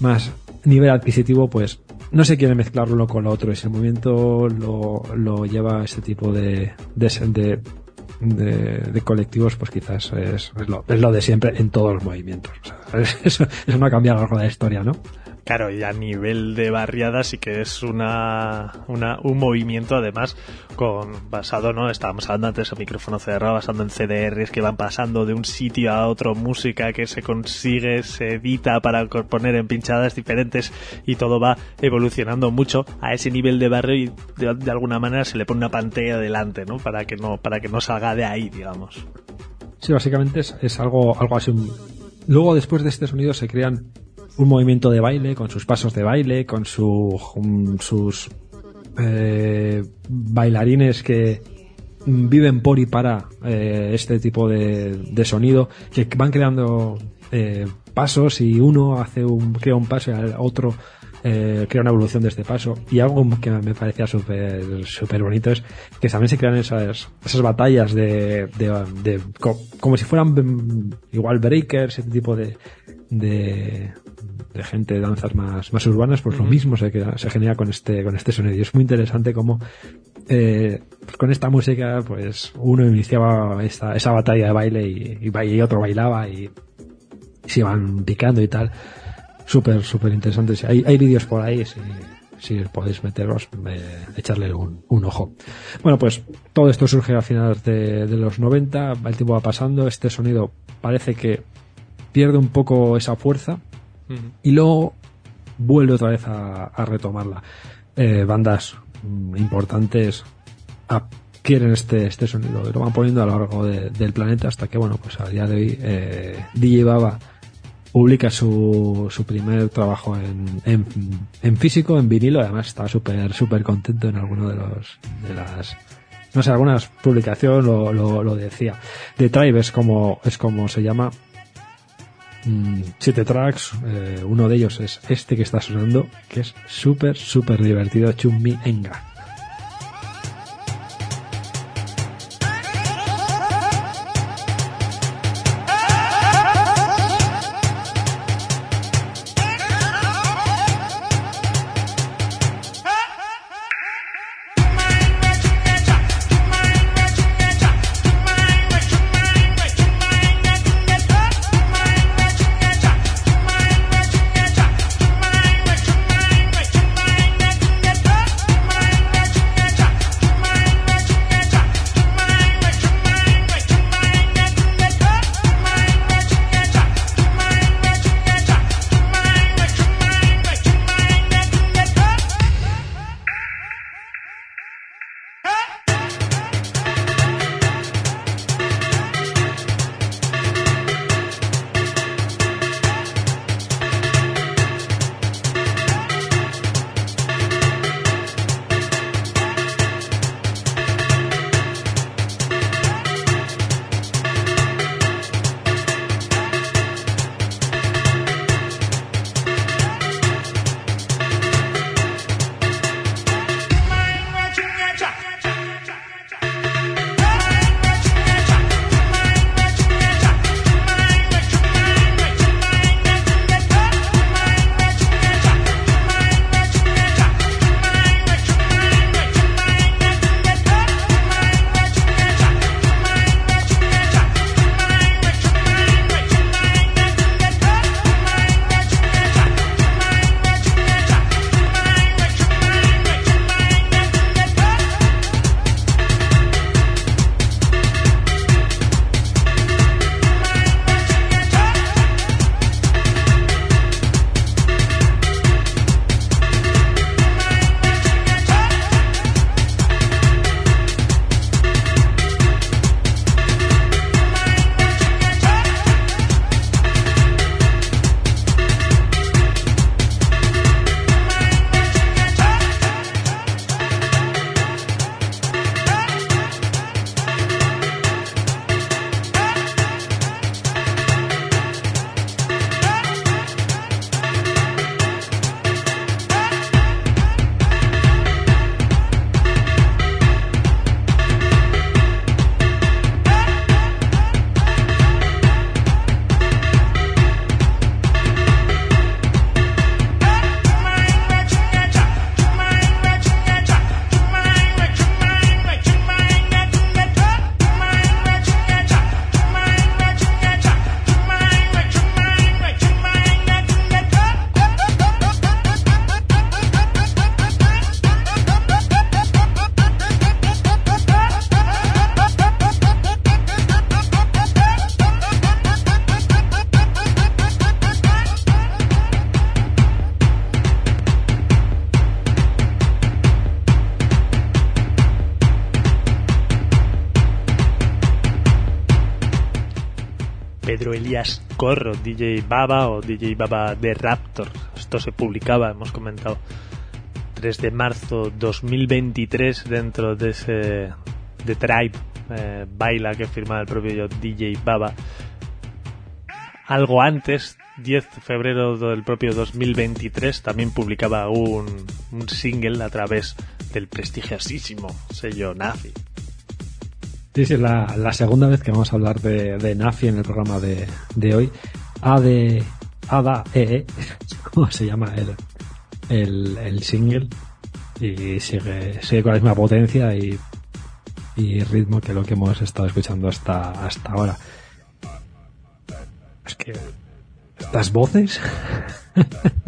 más nivel adquisitivo pues no se quiere mezclarlo con lo otro el movimiento lo, lo lleva a este tipo de, de, de, colectivos, pues quizás es, lo, es, lo, de siempre en todos los movimientos. eso, eso no ha cambiado algo de la historia, ¿no? Claro, y a nivel de barriada sí que es una, una, un movimiento además con basado, ¿no? Estábamos hablando antes el micrófono cerrado, basando en CDRs que van pasando de un sitio a otro, música que se consigue, se edita para poner en pinchadas diferentes y todo va evolucionando mucho a ese nivel de barrio y de, alguna manera se le pone una pantalla delante, ¿no? Para que no, para que no salga de ahí, digamos. Sí, básicamente es, es algo, algo así. Luego después de este sonido se crean un movimiento de baile, con sus pasos de baile, con su, sus eh, bailarines que viven por y para eh, este tipo de, de, sonido, que van creando eh, pasos y uno hace un, crea un paso y el otro crea una evolución de este paso. Y algo que me parecía súper super bonito es que también se crean esas, esas batallas de, de, de como si fueran mm, igual breakers, ese tipo de, de, de gente de danzas más, más urbanas, pues lo mismo se, se genera con este, con este sonido. Y es muy interesante como eh, pues con esta música, pues uno iniciaba esta, esa batalla de baile y, y, otro bailaba y, se iban picando y tal. Súper, súper interesante. Hay, hay vídeos por ahí, si, si podéis meteros, eh, echarle un, un, ojo. Bueno, pues todo esto surge a finales de, de los 90, el tiempo va pasando, este sonido parece que pierde un poco esa fuerza y luego vuelve otra vez a, retomarla. Eh, bandas mm, importantes adquieren este, este sonido y lo van poniendo a lo largo del planeta hasta que, bueno, pues a día de hoy eh, DJ Baba publica su, su primer trabajo en, en, físico, en vinilo, además está súper súper contento en alguno de los de las no sé, algunas publicaciones lo, lo, lo decía. The Tribe es como, es como se llama Mm, siete tracks. Eh, uno de ellos es este que está sonando, que es súper, súper divertido, Chummi Enga. Elías Corro, DJ Baba o DJ Baba de Raptor. Esto se publicaba, hemos comentado, 3 de marzo 2023 dentro de ese de Tribe eh, Baila que firmaba el propio DJ Baba. Algo antes, 10 de febrero del propio 2023, también publicaba un, un single a través del prestigiosísimo sello Nazi. Sí, sí, la, la segunda vez que vamos a hablar de, Nafi en el programa de, hoy. A de Ada EE, ¿cómo se llama el, el, single? Y sigue, sigue con la misma potencia y, y ritmo que lo que hemos estado escuchando hasta, hasta ahora. Es que estas voces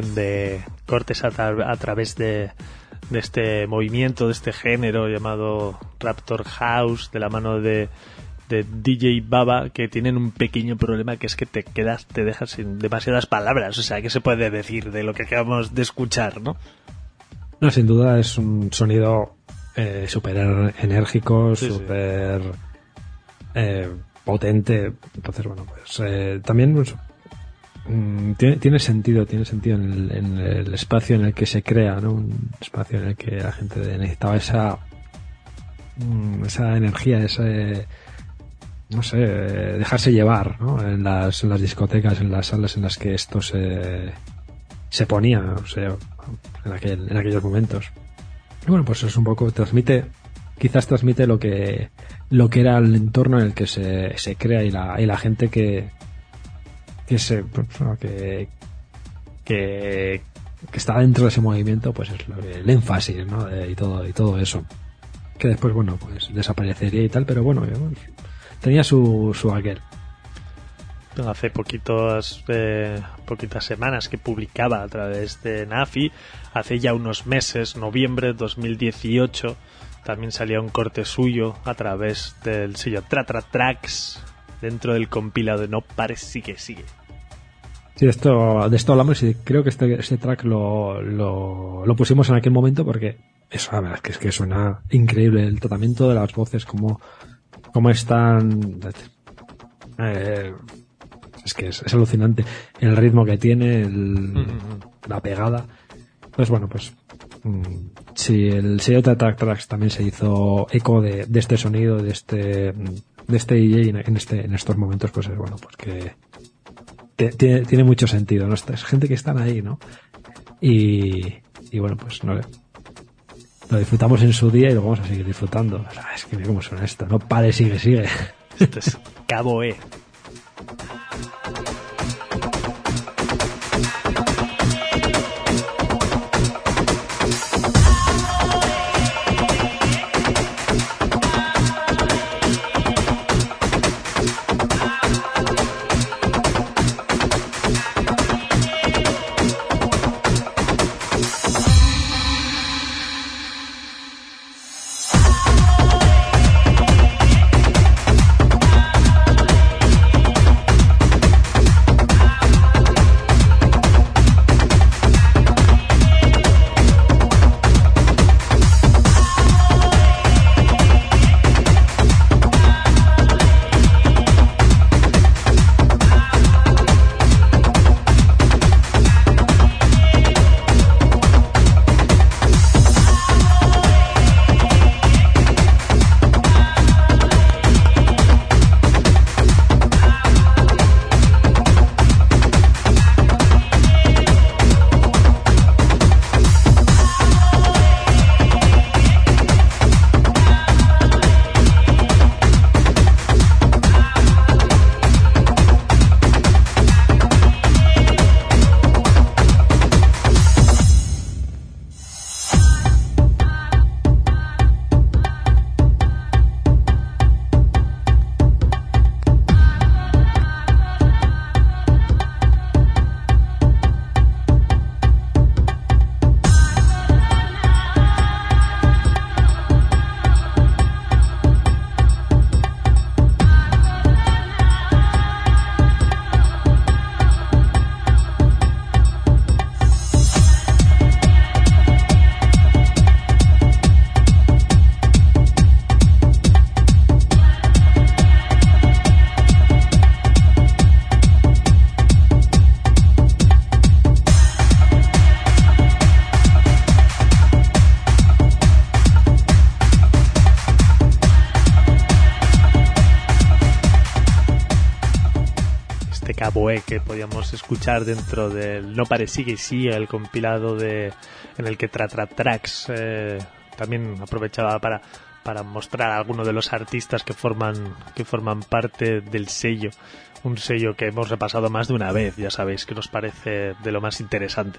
de cortes a, a través de, de, este movimiento, de este género llamado Raptor House, de la mano de, de DJ Baba, que tienen un pequeño problema que es que te quedas, te dejas sin demasiadas palabras. O sea, ¿qué se puede decir de lo que acabamos de escuchar, no? No, sin duda es un sonido eh, súper enérgico, súper sí. eh, potente. Entonces, bueno, pues eh, también Mm, tiene, tiene, sentido, tiene sentido en el, espacio en el que se crea, ¿no? Un espacio en el que la gente necesitaba esa, mm, esa energía, ese, no sé, dejarse llevar, ¿no? En las, discotecas, en las salas en las que esto se, ponía, o sea, en, aquel, en aquellos momentos. Bueno, pues es un poco, transmite quizás transmite lo que lo que era el entorno en el que se, se crea y la, y la gente que que se que, que, está dentro de ese movimiento pues es lo, el énfasis ¿no? y todo y todo eso que después bueno pues desaparecería y tal pero bueno tenía su, su aquel hace poquitos, eh, poquitas semanas que publicaba a través de Nafi, hace ya unos meses, noviembre de 2018, también salía un corte suyo a través del sello Tratra Tracks dentro del compilado de No Pares Sigue Sigue. Sí, esto, de esto hablamos y creo que este, este track lo, lo, lo, pusimos en aquel momento porque eso, la verdad es que, es que suena increíble. El tratamiento de las voces, como, como están, eh, es que es, es, alucinante. El ritmo que tiene, el, la pegada. Pues bueno, pues mm, si el sello de Attack Tracks también se hizo eco de, de, este sonido, de este de este DJ en, este en estos momentos, pues es bueno, pues que tiene, tiene mucho sentido, ¿no? Es gente que están ahí, ¿no? Y, y bueno, pues no lo disfrutamos en su día y lo vamos a seguir disfrutando. O sea, es que mira cómo suena esto, no pare, sigue, sigue. Esto es Cabo E. escuchar dentro del No Pare Sigue Sigue, el compilado de en el que Tratra Tracks eh, también aprovechaba para, para mostrar a algunos de los artistas que forman, que forman parte del sello. Un sello que hemos repasado más de una vez, ya sabéis, que nos parece de lo más interesante.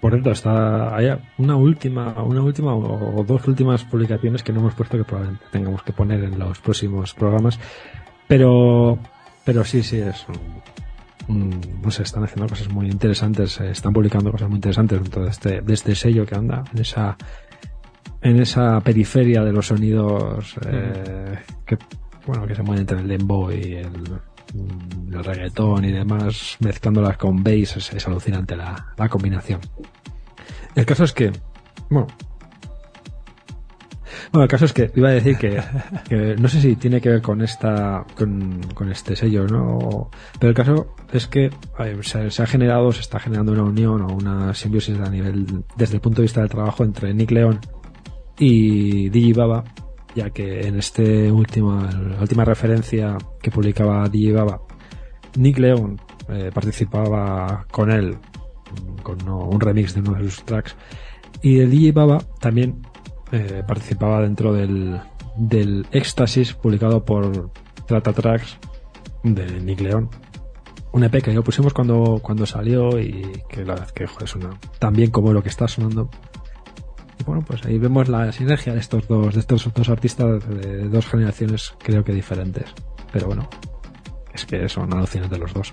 Por cierto, está hay una última, una última o dos últimas publicaciones que no hemos puesto que probablemente tengamos que poner en los próximos programas. Pero pero sí, sí, es no sé, están haciendo cosas muy interesantes, eh, están publicando cosas muy interesantes dentro de este, de este sello que anda en esa en esa periferia de los sonidos eh, que bueno que se mueven entre el dembow y el, el reggaetón y demás, mezclándolas con bass, es, es alucinante la, la combinación. El caso es que, bueno, bueno, el caso es que iba a decir que, no sé si tiene que ver con esta, con, este sello, ¿no? Pero el caso es que se, ha generado, se está generando una unión o una simbiosis a nivel, desde el punto de vista del trabajo entre Nick León y Digibaba, ya que en este último, la última referencia que publicaba Digibaba, Nick León eh, participaba con él, con un remix de uno de sus tracks, y el DJ Baba también eh, participaba dentro del, del Éxtasis publicado por Trata Tracks de Nick León. Un EP que lo pusimos cuando, cuando salió y que la verdad que joder, suena tan bien como lo que está sonando. Y bueno, pues ahí vemos la sinergia de estos dos, de estos dos artistas de dos generaciones creo que diferentes. Pero bueno, es que son alucinantes los dos.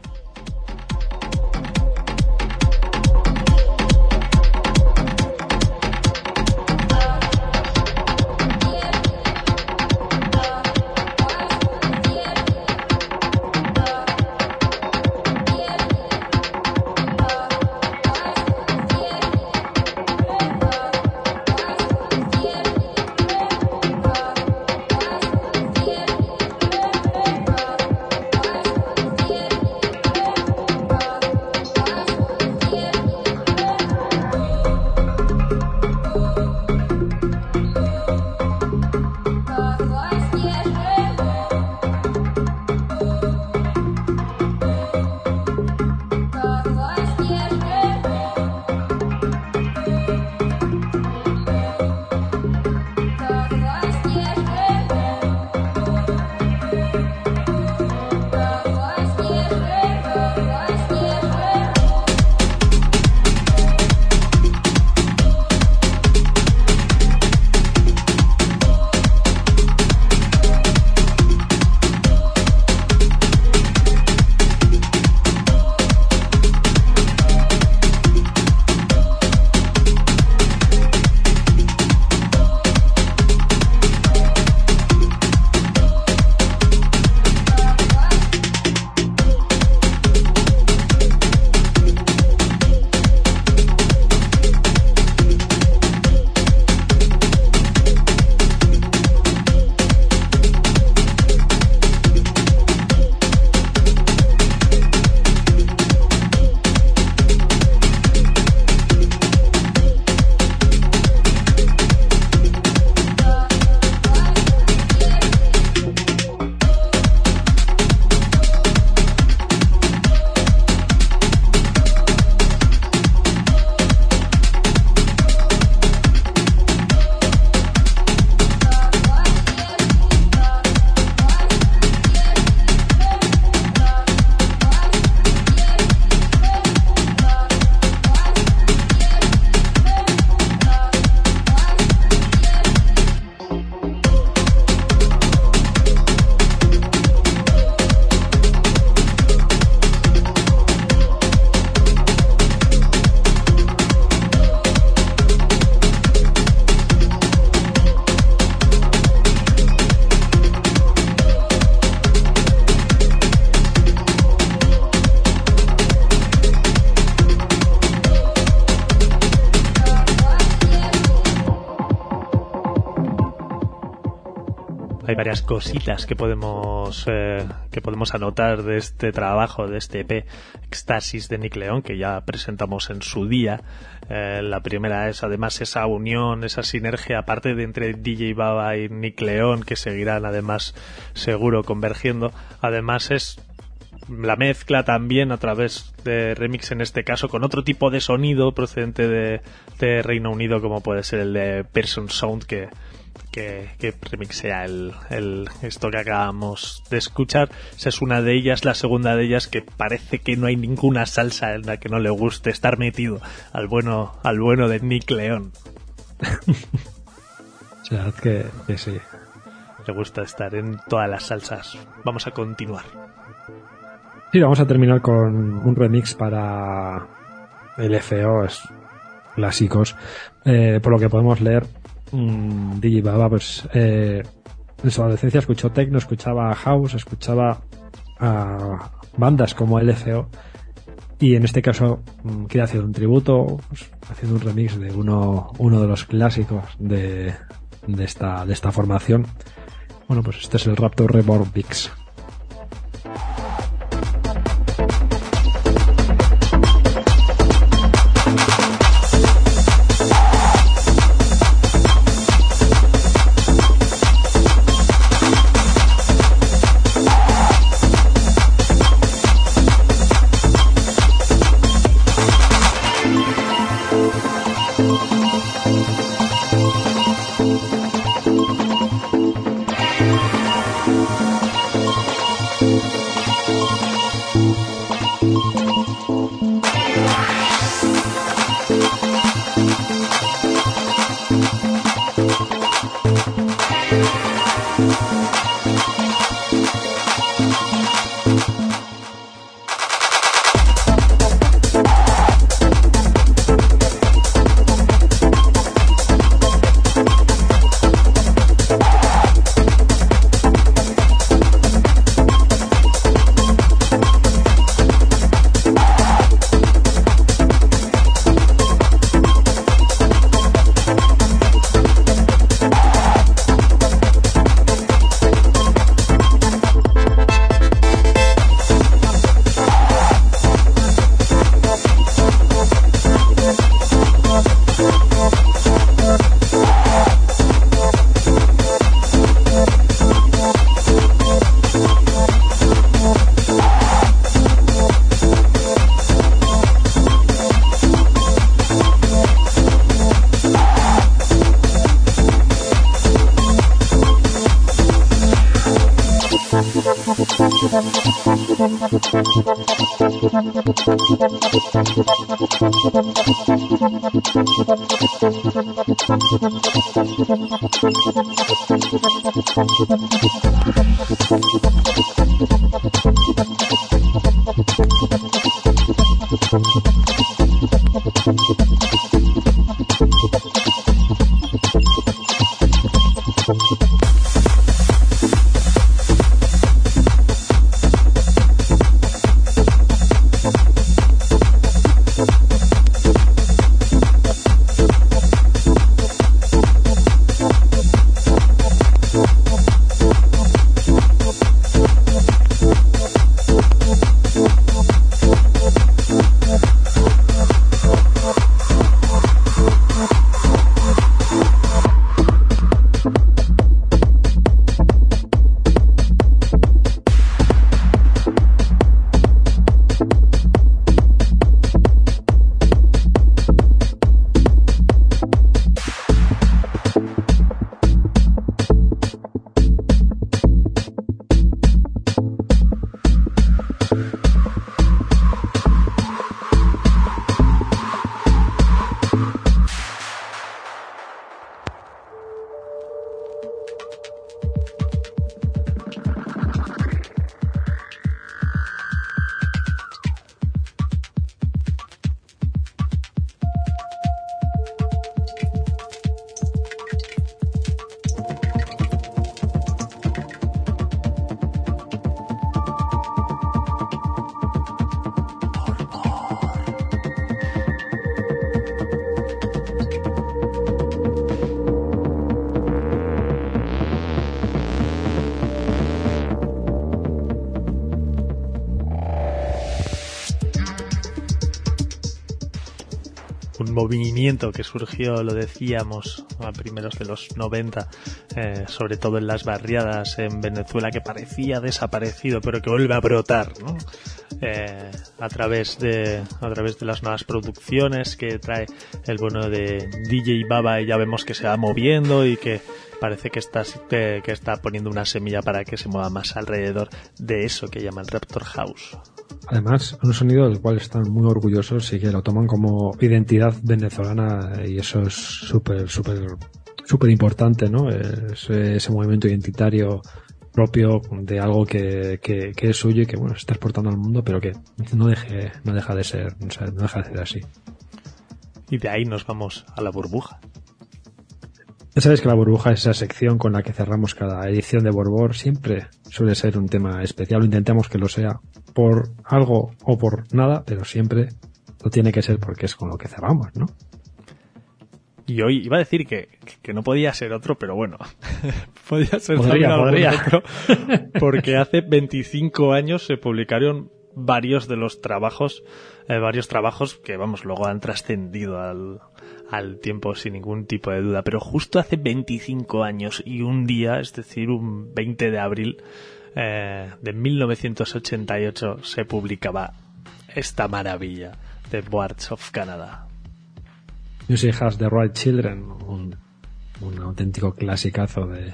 Varias cositas que podemos eh, que podemos anotar de este trabajo, de este EP Éxtasis de Nick León, que ya presentamos en su día. Eh, la primera es además esa unión, esa sinergia, aparte de entre DJ Baba y Nick León, que seguirán además seguro convergiendo. Además es la mezcla también a través de remix en este caso con otro tipo de sonido procedente de, de Reino Unido como puede ser el de Person Sound que que, que remixea el, el, esto que acabamos de escuchar. Esa es una de ellas, la segunda de ellas que parece que no hay ninguna salsa en la que no le guste estar metido al bueno, al bueno de Nick León. que, que sí. Le gusta estar en todas las salsas. Vamos a continuar. Sí, vamos a terminar con un remix para LFOs clásicos. Eh, por lo que podemos leer, mmm, DJ pues eh, en su adolescencia escuchó techno, escuchaba house, escuchaba a bandas como LFO y en este caso mmm, quiere hacer un tributo pues, haciendo un remix de uno, uno de los clásicos de, de, esta, de esta formación. Bueno, pues este es el Raptor Reborn Vix. Thank you. Movimiento que surgió, lo decíamos, a primeros de los 90, eh, sobre todo en las barriadas en Venezuela, que parecía desaparecido, pero que vuelve a brotar, ¿no? Eh, a través de a través de las nuevas producciones que trae el bueno de DJ Baba y ya vemos que se va moviendo y que parece que está que, está poniendo una semilla para que se mueva más alrededor de eso que llama el Raptor House. Además, un sonido del cual están muy orgullosos y que lo toman como identidad venezolana y eso es súper, súper, súper importante, ¿no? Ese, ese, movimiento identitario propio de algo que, que, que, es suyo y que, bueno, se está exportando al mundo, pero que no deje, no deja de ser, o sea, no deja de ser así. Y de ahí nos vamos a la burbuja. Ya sabéis que la burbuja es esa sección con la que cerramos cada edición de Borbor. Siempre suele ser un tema especial, intentamos que lo sea por algo o por nada, pero siempre lo tiene que ser porque es con lo que cerramos, ¿no? Y hoy iba a decir que, que no podía ser otro, pero bueno, podía ser podría, podría. otro, porque hace 25 años se publicaron varios de los trabajos, eh, varios trabajos que, vamos, luego han trascendido al, al tiempo sin ningún tipo de duda. Pero justo hace 25 años y un día, es decir, un 20 de abril, eh, de 1988 se publicaba esta maravilla de Boards of Canada. Music Has the Right Children, un, auténtico clasicazo de,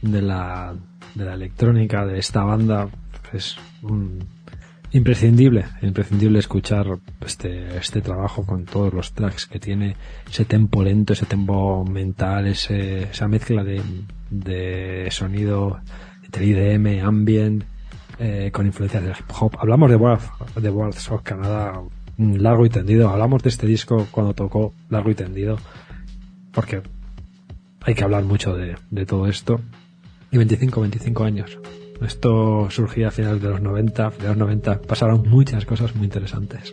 de, la, de la electrónica de esta banda. Es un, imprescindible, imprescindible escuchar este, este trabajo con todos los tracks que tiene, ese tempo lento, ese tempo mental, ese, esa mezcla de, de sonido entre IDM, ambient, eh, con influencias de hip hop. Hablamos de World, de World of Canadá largo y tendido. Hablamos de este disco cuando tocó largo y tendido, porque hay que hablar mucho de, de todo esto. Y 25, 25 años. Esto surgía a finales de los 90, de los 90 pasaron muchas cosas muy interesantes.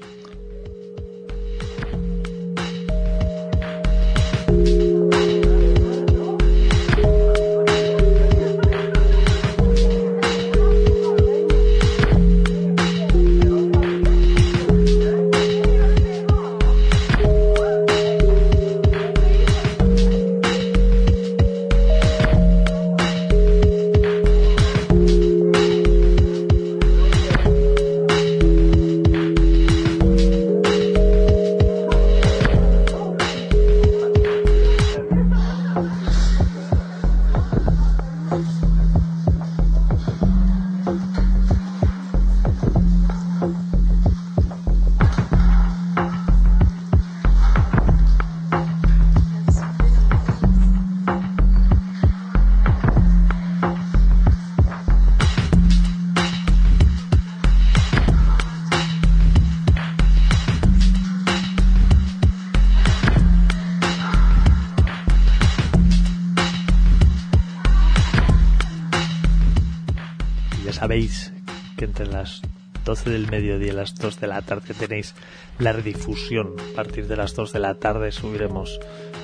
12 del mediodía y las 2 de la tarde tenéis la redifusión. A partir de las 2 de la tarde subiremos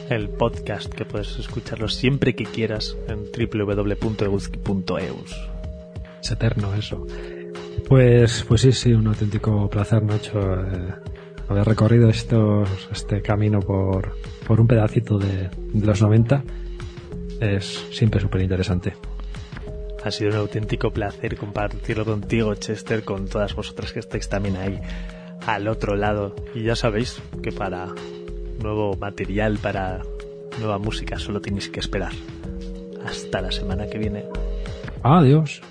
el podcast que puedes escucharlo siempre que quieras en www.eguzki.eus. Es eterno eso. Pues, pues sí, sí, un auténtico placer, Nacho, eh, haber recorrido estos, este camino por, por un pedacito de, de los 90. Es siempre súper interesante. Ha sido un auténtico placer compartirlo contigo, Chester, con todas vosotras que estáis también ahí al otro lado. Y ya sabéis que para nuevo material, para nueva música, solo tenéis que esperar. Hasta la semana que viene. Adiós.